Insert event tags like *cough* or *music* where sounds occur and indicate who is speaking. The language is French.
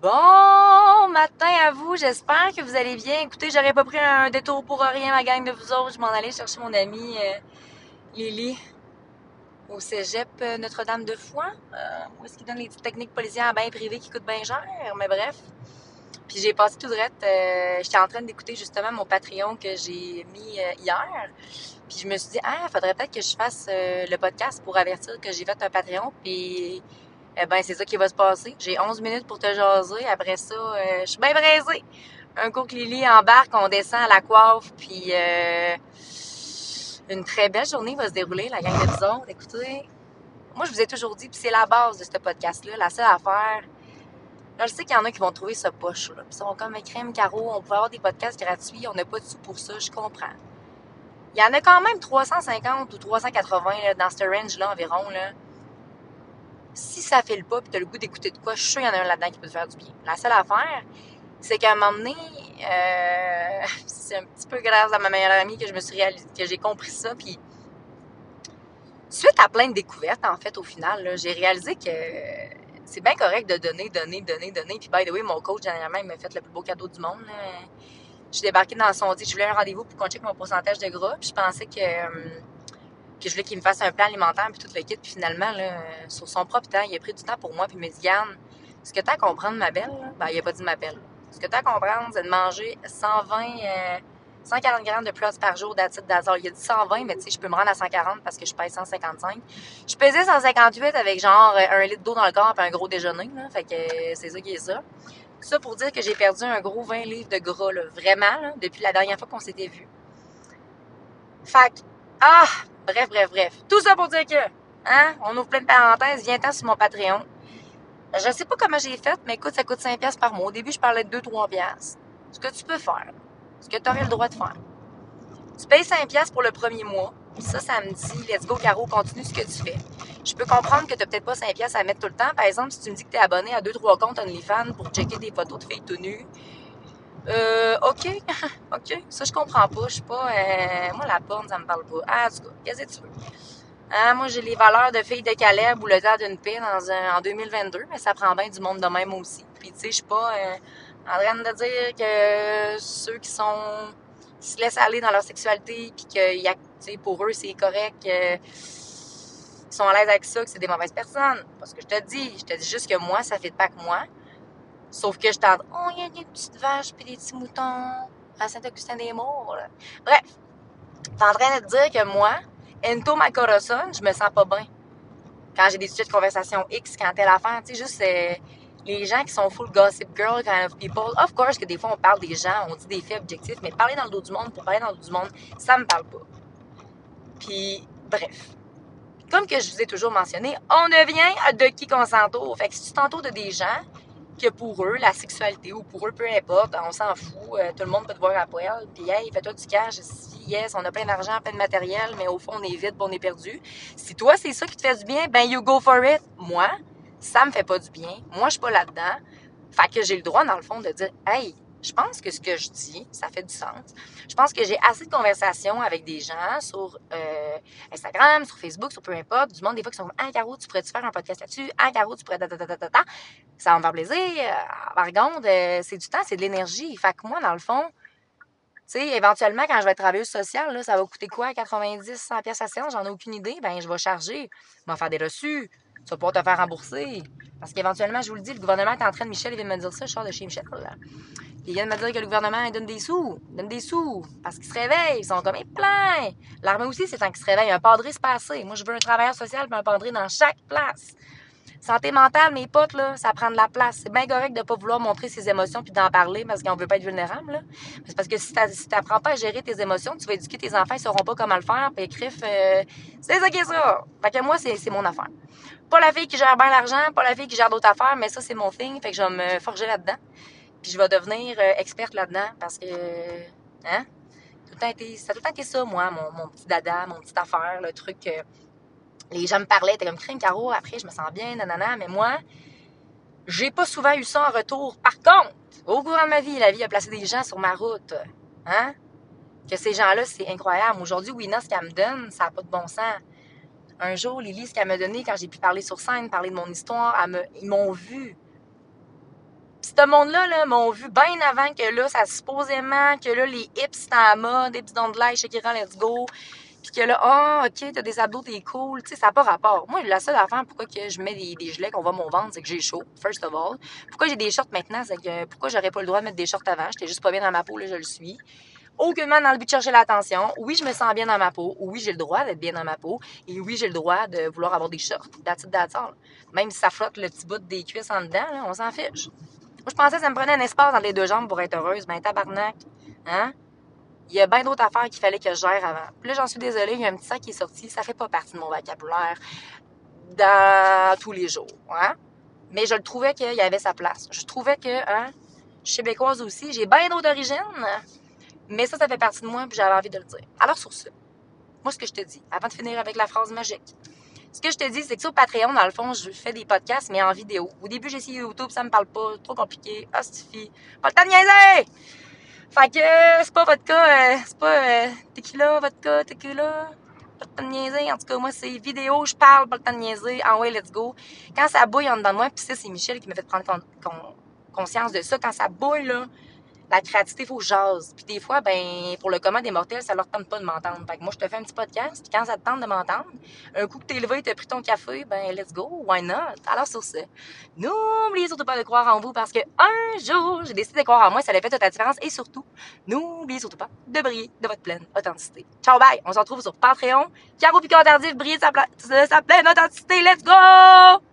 Speaker 1: Bon matin à vous, j'espère que vous allez bien. Écoutez, j'aurais pas pris un détour pour rien, ma gang de vous autres. Je m'en allais chercher mon amie euh, Lily au cégep euh, Notre-Dame de Foix. Euh, où est-ce qu'il donne les petites techniques policières bien privées qui coûtent bien cher? Mais bref. Puis j'ai passé tout de. Euh, J'étais en train d'écouter justement mon Patreon que j'ai mis hier. Puis je me suis dit, ah, faudrait peut-être que je fasse le podcast pour avertir que j'ai fait un Patreon. Puis eh ben, c'est ça qui va se passer. J'ai 11 minutes pour te jaser. Après ça, euh, je suis bien braisée. Un coup que Lily embarque, on descend à la coiffe, puis euh, une très belle journée va se dérouler, la gang de autres. Écoutez, moi, je vous ai toujours dit, puis c'est la base de ce podcast-là, la seule affaire. Là, je sais qu'il y en a qui vont trouver ça poche, là. Puis ils sont comme crème, carreau, on pourrait avoir des podcasts gratuits, on n'a pas de sous pour ça, je comprends. Il y en a quand même 350 ou 380 là, dans ce range-là environ, là si ça fait le pas puis t'as le goût d'écouter de quoi, je suis sûre qu'il y en a un là-dedans qui peut te faire du bien. La seule affaire, c'est qu'à un moment donné, euh, *laughs* c'est un petit peu grâce à ma meilleure amie que je me suis réalisé, que j'ai compris ça, puis suite à plein de découvertes, en fait, au final, j'ai réalisé que c'est bien correct de donner, donner, donner, donner. Puis, by the way, mon coach, dernièrement, il m'a fait le plus beau cadeau du monde. Je suis débarquée dans son dit, je voulais un rendez-vous pour qu'on check mon pourcentage de gras, puis je pensais que... euh, que je voulais qu'il me fasse un plan alimentaire puis tout le kit. Puis finalement, là, sur son propre temps, il a pris du temps pour moi puis il m'a dit, Yann, ce que tu as à comprendre, ma belle, là, ben, il a pas dit ma belle. Ce que tu as à comprendre, c'est de manger 120, euh, 140 grammes de plus par jour d'acide d'azole. Il a dit 120, mais tu sais, je peux me rendre à 140 parce que je pèse 155. Je pesais 158 avec genre euh, un litre d'eau dans le corps et un gros déjeuner. Là, fait que euh, c'est ça qui est ça. Ça pour dire que j'ai perdu un gros 20 livres de gras, là, vraiment, là, depuis la dernière fois qu'on s'était vu. Fait que, ah, bref, bref, bref. Tout ça pour dire que, hein, on ouvre plein de parenthèses, viens-t'en sur mon Patreon. Je sais pas comment j'ai fait, mais écoute, ça coûte 5 piastres par mois. Au début, je parlais de 2-3 piastres. Ce que tu peux faire, ce que tu aurais le droit de faire. Tu payes 5 piastres pour le premier mois. Ça, ça me dit, let's go, Caro, continue ce que tu fais. Je peux comprendre que tu peut-être pas 5 piastres à mettre tout le temps. Par exemple, si tu me dis que tu es abonné à 2-3 comptes OnlyFans pour checker des photos de filles tout nues, euh, OK, *laughs* OK. Ça, je comprends pas. Je suis pas. Euh, moi, la porn, ça me parle pas. Ah, en tout cas, qu'est-ce que tu veux? Hein, moi, j'ai les valeurs de fille de Caleb ou le temps d'une paix dans un, en 2022, mais ça prend bien du monde de même aussi. Puis, tu sais, je suis pas euh, en train de dire que ceux qui sont. qui se laissent aller dans leur sexualité, puis que y a, pour eux, c'est correct. Euh, sont à l'aise avec ça, que c'est des mauvaises personnes. Parce que je te dis, je te dis juste que moi, ça fait pas que moi. Sauf que je t'en oh, il y a des petites vaches puis des petits moutons à Saint-Augustin-des-Maures. là. Bref, t'es en train de te dire que moi, Ento my corazon, je me sens pas bien. Quand j'ai des sujets de conversation X, quand telle affaire, tu sais, juste euh, les gens qui sont full gossip girl kind of people. Of course que des fois, on parle des gens, on dit des faits objectifs, mais parler dans le dos du monde pour parler dans le dos du monde, ça me parle pas. Puis, bref. Comme que je vous ai toujours mentionné, on ne vient de qui qu'on s'entoure. Fait que si tu t'entoures de des gens que pour eux, la sexualité ou pour eux, peu importe, on s'en fout, euh, tout le monde peut te voir à poil, puis hey, fais-toi du cash, si, yes, on a plein d'argent, plein de matériel, mais au fond, on est vide, on est perdu. Si toi, c'est ça qui te fait du bien, ben you go for it. Moi, ça me fait pas du bien. Moi, je suis pas là-dedans. Fait que j'ai le droit, dans le fond, de dire, hey, je pense que ce que je dis, ça fait du sens. Je pense que j'ai assez de conversations avec des gens sur euh, Instagram, sur Facebook, sur peu importe, du monde des fois qui sont comme Ah, tu pourrais-tu faire un podcast là-dessus? Ah, Caro, tu pourrais. Ça va me faire plaisir. Euh, Par contre, euh, c'est du temps, c'est de l'énergie. Fait que moi, dans le fond, tu sais, éventuellement, quand je vais être travailleuse sociale, là, ça va coûter quoi? 90, 100 pièces à séance? J'en ai aucune idée. Ben, je vais charger. Je vais faire des reçus. Tu vas pouvoir te faire rembourser. Parce qu'éventuellement, je vous le dis, le gouvernement est en train de... Michel, il vient de me dire ça, je sors de chez Michel, là. Ils viennent me dire que le gouvernement il donne des sous, il donne des sous, parce qu'ils se réveillent, ils sont comme, eh, plein! L'armée aussi, c'est tant qu'ils se réveillent. Un padré se passer. Moi, je veux un travailleur social et un padré dans chaque place. Santé mentale, mes potes, là, ça prend de la place. C'est bien correct de pas vouloir montrer ses émotions puis d'en parler parce qu'on veut pas être vulnérable, C'est parce que si tu si t'apprends pas à gérer tes émotions, tu vas éduquer tes enfants, ils sauront pas comment le faire, puis euh, c'est ça qui est ça. Fait que moi, c'est mon affaire. Pas la fille qui gère bien l'argent, pas la fille qui gère d'autres affaires, mais ça, c'est mon thing, fait que je vais me forger là-dedans. Puis je vais devenir euh, experte là-dedans parce que, hein, tout le temps été, ça a tout le temps été ça, moi, mon, petit dada, mon petite affaire, le truc que les gens me parlaient, t'es comme crème carreau, après je me sens bien, nanana, mais moi, j'ai pas souvent eu ça en retour. Par contre, au courant de ma vie, la vie a placé des gens sur ma route, hein, que ces gens-là, c'est incroyable. Aujourd'hui, Wina, ce qu'elle me donne, ça n'a pas de bon sens. Un jour, Lily, ce qu'elle m'a donné quand j'ai pu parler sur scène, parler de mon histoire, elle me, ils m'ont vu. Puis ce monde-là, là, m'ont vu bien avant que là, ça supposément, que là, les hips, c'est en mode, petits dons de l'ail, Shakira, let's go. Puis que là, ah, ok, t'as des abdos, t'es cool. Tu sais, ça n'a pas rapport. Moi, la seule affaire, pourquoi que je mets des, des gelets qu'on voit mon ventre, c'est que j'ai chaud, first of all. Pourquoi j'ai des shorts maintenant, c'est que pourquoi j'aurais pas le droit de mettre des shorts avant? J'étais juste pas bien dans ma peau, là, je le suis aucunement dans le but de chercher l'attention. Oui, je me sens bien dans ma peau. Oui, j'ai le droit d'être bien dans ma peau. Et oui, j'ai le droit de vouloir avoir des shorts. That's it. Même si ça flotte le petit bout des cuisses en dedans, là, on s'en fiche. Moi, je pensais que ça me prenait un espace dans les deux jambes pour être heureuse. Ben, tabarnak. Hein? Il y a bien d'autres affaires qu'il fallait que je gère avant. Puis là, j'en suis désolée, il y a un petit sac qui est sorti. Ça fait pas partie de mon vocabulaire dans tous les jours. Hein? Mais je le trouvais qu'il y avait sa place. Je trouvais que, hein, québécoise aussi. J'ai bien d'autres origines. Mais ça, ça fait partie de moi, puis j'avais envie de le dire. Alors, sur ce, moi, ce que je te dis, avant de finir avec la phrase magique, ce que je te dis, c'est que sur Patreon, dans le fond, je fais des podcasts, mais en vidéo. Au début, j'ai essayé YouTube, ça me parle pas, trop compliqué. Ah, suffit. Pas le temps de niaiser! Fait que, c'est pas votre cas, euh, c'est pas euh, tequila, vodka, tequila. Pas le temps de niaiser. En tout cas, moi, c'est vidéo, je parle, pas le temps de niaiser. En way, let's go. Quand ça bouille en dedans de moi, puis ça, c'est Michel qui m'a fait prendre conscience de ça. Quand ça bouille, là, la créativité, faut jase. Puis des fois, ben, pour le commun des mortels, ça leur tente pas de m'entendre. Fait que moi, je te fais un petit podcast, puis quand ça te tente de m'entendre, un coup que t'es levé, t'as pris ton café, ben, let's go, why not? Alors, sur ce, n'oubliez surtout pas de croire en vous parce que un jour, j'ai décidé de croire en moi, ça a fait toute la différence. Et surtout, n'oubliez surtout pas de briller de votre pleine authenticité. Ciao, bye! On se retrouve sur Patreon. Caro Picard Tardif, briller de sa, de sa pleine authenticité. Let's go!